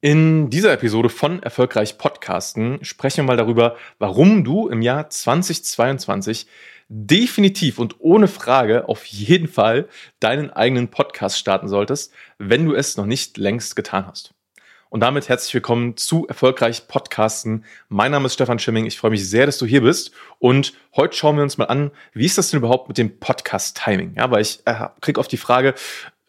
In dieser Episode von Erfolgreich Podcasten sprechen wir mal darüber, warum du im Jahr 2022 definitiv und ohne Frage auf jeden Fall deinen eigenen Podcast starten solltest, wenn du es noch nicht längst getan hast. Und damit herzlich willkommen zu Erfolgreich Podcasten. Mein Name ist Stefan Schimming. Ich freue mich sehr, dass du hier bist. Und heute schauen wir uns mal an, wie ist das denn überhaupt mit dem Podcast-Timing? Ja, weil ich äh, krieg auf die Frage,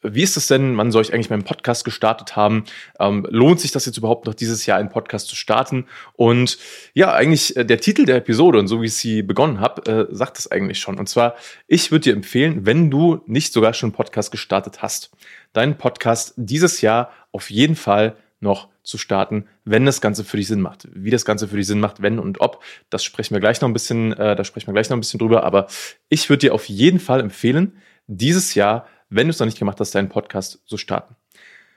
wie ist es denn, wann soll ich eigentlich meinen Podcast gestartet haben? Ähm, lohnt sich das jetzt überhaupt noch dieses Jahr einen Podcast zu starten? Und ja, eigentlich äh, der Titel der Episode und so wie ich sie begonnen habe, äh, sagt es eigentlich schon. Und zwar, ich würde dir empfehlen, wenn du nicht sogar schon einen Podcast gestartet hast, deinen Podcast dieses Jahr auf jeden Fall noch zu starten, wenn das Ganze für dich Sinn macht. Wie das Ganze für dich Sinn macht, wenn und ob, das sprechen wir gleich noch ein bisschen, äh, da sprechen wir gleich noch ein bisschen drüber. Aber ich würde dir auf jeden Fall empfehlen, dieses Jahr wenn du es noch nicht gemacht hast, deinen Podcast zu starten.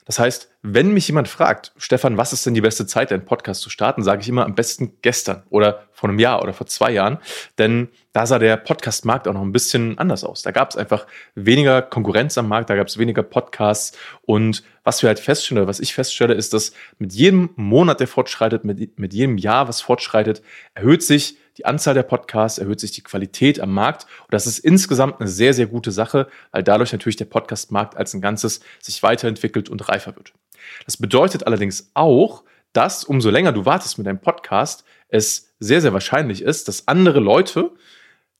Das heißt, wenn mich jemand fragt, Stefan, was ist denn die beste Zeit, deinen Podcast zu starten, sage ich immer am besten gestern oder vor einem Jahr oder vor zwei Jahren. Denn da sah der Podcast-Markt auch noch ein bisschen anders aus. Da gab es einfach weniger Konkurrenz am Markt, da gab es weniger Podcasts. Und was wir halt feststellen, oder was ich feststelle, ist, dass mit jedem Monat, der fortschreitet, mit, mit jedem Jahr, was fortschreitet, erhöht sich die Anzahl der Podcasts, erhöht sich die Qualität am Markt. Und das ist insgesamt eine sehr, sehr gute Sache, weil dadurch natürlich der Podcast-Markt als ein Ganzes sich weiterentwickelt und reifer wird. Das bedeutet allerdings auch, dass umso länger du wartest mit deinem Podcast, es sehr, sehr wahrscheinlich ist, dass andere Leute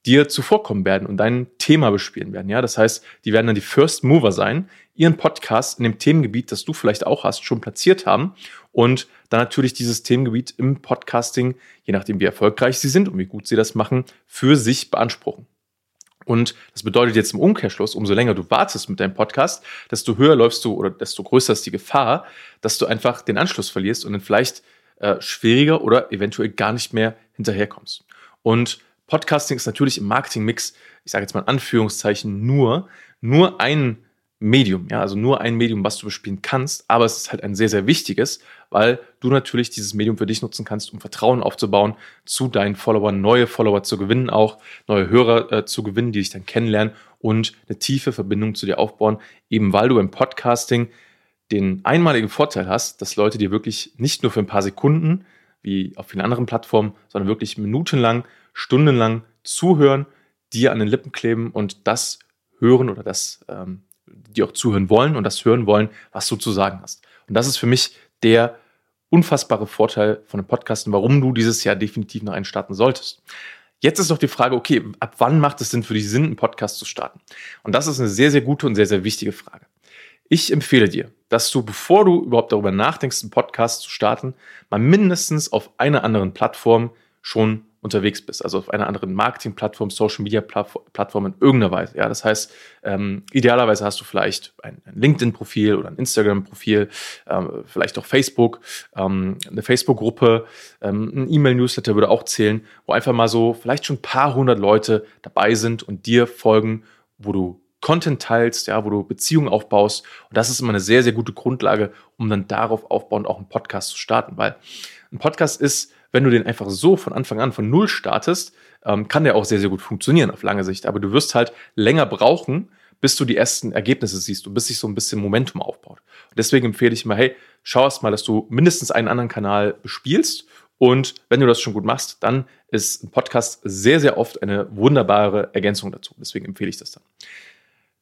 dir zuvorkommen werden und dein Thema bespielen werden. Ja, das heißt, die werden dann die First Mover sein, ihren Podcast in dem Themengebiet, das du vielleicht auch hast, schon platziert haben und dann natürlich dieses Themengebiet im Podcasting, je nachdem wie erfolgreich sie sind und wie gut sie das machen, für sich beanspruchen. Und das bedeutet jetzt im Umkehrschluss, umso länger du wartest mit deinem Podcast, desto höher läufst du oder desto größer ist die Gefahr, dass du einfach den Anschluss verlierst und dann vielleicht äh, schwieriger oder eventuell gar nicht mehr hinterherkommst. Und Podcasting ist natürlich im Marketingmix, ich sage jetzt mal in Anführungszeichen, nur, nur ein Medium, ja, also nur ein Medium, was du bespielen kannst, aber es ist halt ein sehr, sehr wichtiges, weil du natürlich dieses Medium für dich nutzen kannst, um Vertrauen aufzubauen zu deinen Followern, neue Follower zu gewinnen, auch neue Hörer äh, zu gewinnen, die dich dann kennenlernen und eine tiefe Verbindung zu dir aufbauen, eben weil du im Podcasting den einmaligen Vorteil hast, dass Leute dir wirklich nicht nur für ein paar Sekunden, wie auf vielen anderen Plattformen, sondern wirklich minutenlang, stundenlang zuhören, dir an den Lippen kleben und das hören oder das ähm, die auch zuhören wollen und das hören wollen, was du zu sagen hast. Und das ist für mich der unfassbare Vorteil von einem Podcast und warum du dieses Jahr definitiv noch einen starten solltest. Jetzt ist doch die Frage, okay, ab wann macht es denn für dich Sinn, einen Podcast zu starten? Und das ist eine sehr, sehr gute und sehr, sehr wichtige Frage. Ich empfehle dir, dass du, bevor du überhaupt darüber nachdenkst, einen Podcast zu starten, mal mindestens auf einer anderen Plattform schon unterwegs bist, also auf einer anderen Marketing-Plattform, Social-Media-Plattform in irgendeiner Weise. Ja, das heißt, ähm, idealerweise hast du vielleicht ein, LinkedIn-Profil oder ein Instagram-Profil, ähm, vielleicht auch Facebook, ähm, eine Facebook-Gruppe, ähm, ein E-Mail-Newsletter würde auch zählen, wo einfach mal so vielleicht schon ein paar hundert Leute dabei sind und dir folgen, wo du Content teilst, ja, wo du Beziehungen aufbaust. Und das ist immer eine sehr, sehr gute Grundlage, um dann darauf aufbauend auch einen Podcast zu starten, weil ein Podcast ist wenn du den einfach so von Anfang an von Null startest, ähm, kann der auch sehr, sehr gut funktionieren auf lange Sicht. Aber du wirst halt länger brauchen, bis du die ersten Ergebnisse siehst und bis sich so ein bisschen Momentum aufbaut. Und deswegen empfehle ich immer, hey, schau erst mal, dass du mindestens einen anderen Kanal bespielst. Und wenn du das schon gut machst, dann ist ein Podcast sehr, sehr oft eine wunderbare Ergänzung dazu. Deswegen empfehle ich das dann.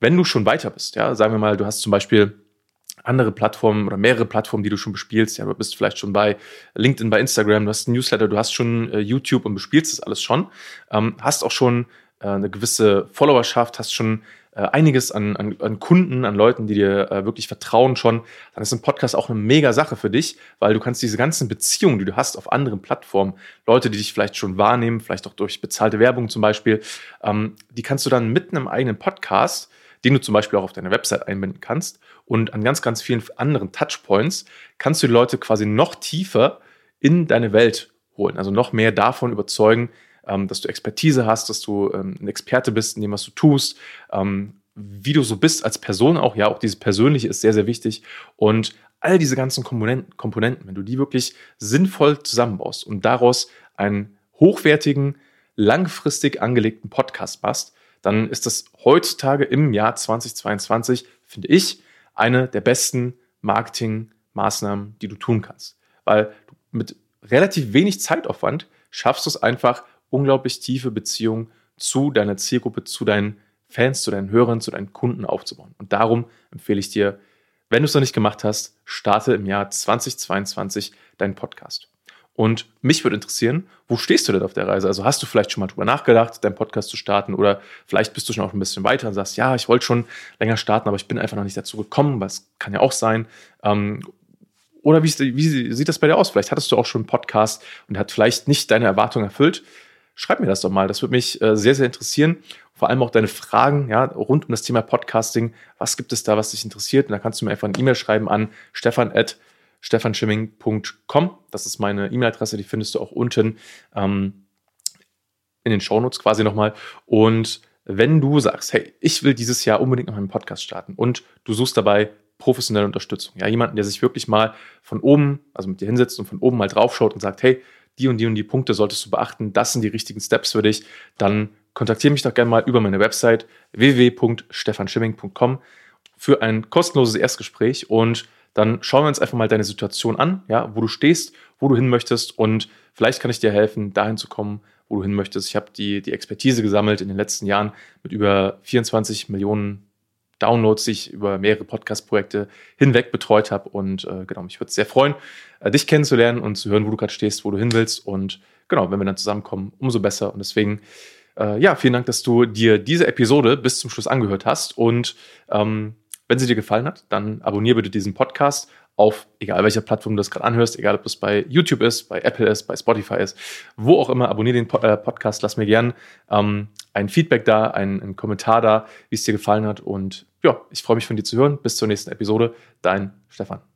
Wenn du schon weiter bist, ja, sagen wir mal, du hast zum Beispiel andere Plattformen oder mehrere Plattformen, die du schon bespielst. Ja, du bist vielleicht schon bei LinkedIn, bei Instagram, du hast ein Newsletter, du hast schon äh, YouTube und bespielst das alles schon. Ähm, hast auch schon äh, eine gewisse Followerschaft, hast schon äh, einiges an, an, an, Kunden, an Leuten, die dir äh, wirklich vertrauen schon. Dann ist ein Podcast auch eine mega Sache für dich, weil du kannst diese ganzen Beziehungen, die du hast auf anderen Plattformen, Leute, die dich vielleicht schon wahrnehmen, vielleicht auch durch bezahlte Werbung zum Beispiel, ähm, die kannst du dann mitten im eigenen Podcast den du zum Beispiel auch auf deine Website einbinden kannst. Und an ganz, ganz vielen anderen Touchpoints kannst du die Leute quasi noch tiefer in deine Welt holen. Also noch mehr davon überzeugen, ähm, dass du Expertise hast, dass du ähm, ein Experte bist in dem, was du tust, ähm, wie du so bist als Person auch. Ja, auch dieses Persönliche ist sehr, sehr wichtig. Und all diese ganzen Komponenten, Komponenten, wenn du die wirklich sinnvoll zusammenbaust und daraus einen hochwertigen, langfristig angelegten Podcast machst, dann ist das heutzutage im Jahr 2022, finde ich, eine der besten Marketing- Maßnahmen, die du tun kannst. Weil du mit relativ wenig Zeitaufwand schaffst du es einfach, unglaublich tiefe Beziehungen zu deiner Zielgruppe, zu deinen Fans, zu deinen Hörern, zu deinen Kunden aufzubauen. Und darum empfehle ich dir, wenn du es noch nicht gemacht hast, starte im Jahr 2022 deinen Podcast. Und mich würde interessieren, wo stehst du denn auf der Reise? Also hast du vielleicht schon mal drüber nachgedacht, deinen Podcast zu starten oder vielleicht bist du schon auch ein bisschen weiter und sagst, ja, ich wollte schon länger starten, aber ich bin einfach noch nicht dazu gekommen, was kann ja auch sein. Ähm, oder wie, wie, sieht das bei dir aus? Vielleicht hattest du auch schon einen Podcast und hat vielleicht nicht deine Erwartungen erfüllt. Schreib mir das doch mal. Das würde mich äh, sehr, sehr interessieren. Vor allem auch deine Fragen ja, rund um das Thema Podcasting. Was gibt es da, was dich interessiert? Und da kannst du mir einfach eine E-Mail schreiben an stefan.stefanschimming.com. Das ist meine E-Mail-Adresse, die findest du auch unten ähm, in den Shownotes quasi nochmal. Und wenn du sagst, hey, ich will dieses Jahr unbedingt noch einen Podcast starten und du suchst dabei professionelle Unterstützung. Ja, jemanden, der sich wirklich mal von oben, also mit dir hinsetzt und von oben mal draufschaut und sagt, hey, die und die und die Punkte solltest du beachten, das sind die richtigen Steps für dich, dann kontaktiere mich doch gerne mal über meine Website www.stefanschimming.com für ein kostenloses Erstgespräch und dann schauen wir uns einfach mal deine Situation an, ja, wo du stehst, wo du hin möchtest und vielleicht kann ich dir helfen, dahin zu kommen, wo du hin möchtest. Ich habe die, die Expertise gesammelt in den letzten Jahren mit über 24 Millionen Downloads, die ich über mehrere Podcast-Projekte hinweg betreut habe. Und äh, genau, mich würde es sehr freuen, äh, dich kennenzulernen und zu hören, wo du gerade stehst, wo du hin willst. Und genau, wenn wir dann zusammenkommen, umso besser. Und deswegen, äh, ja, vielen Dank, dass du dir diese Episode bis zum Schluss angehört hast. Und ähm, wenn sie dir gefallen hat, dann abonniere bitte diesen Podcast auf egal welcher Plattform du das gerade anhörst, egal ob es bei YouTube ist, bei Apple ist, bei Spotify ist, wo auch immer, abonniere den äh, Podcast, lass mir gern ähm, ein Feedback da, einen, einen Kommentar da, wie es dir gefallen hat und ja, ich freue mich von dir zu hören. Bis zur nächsten Episode. Dein Stefan.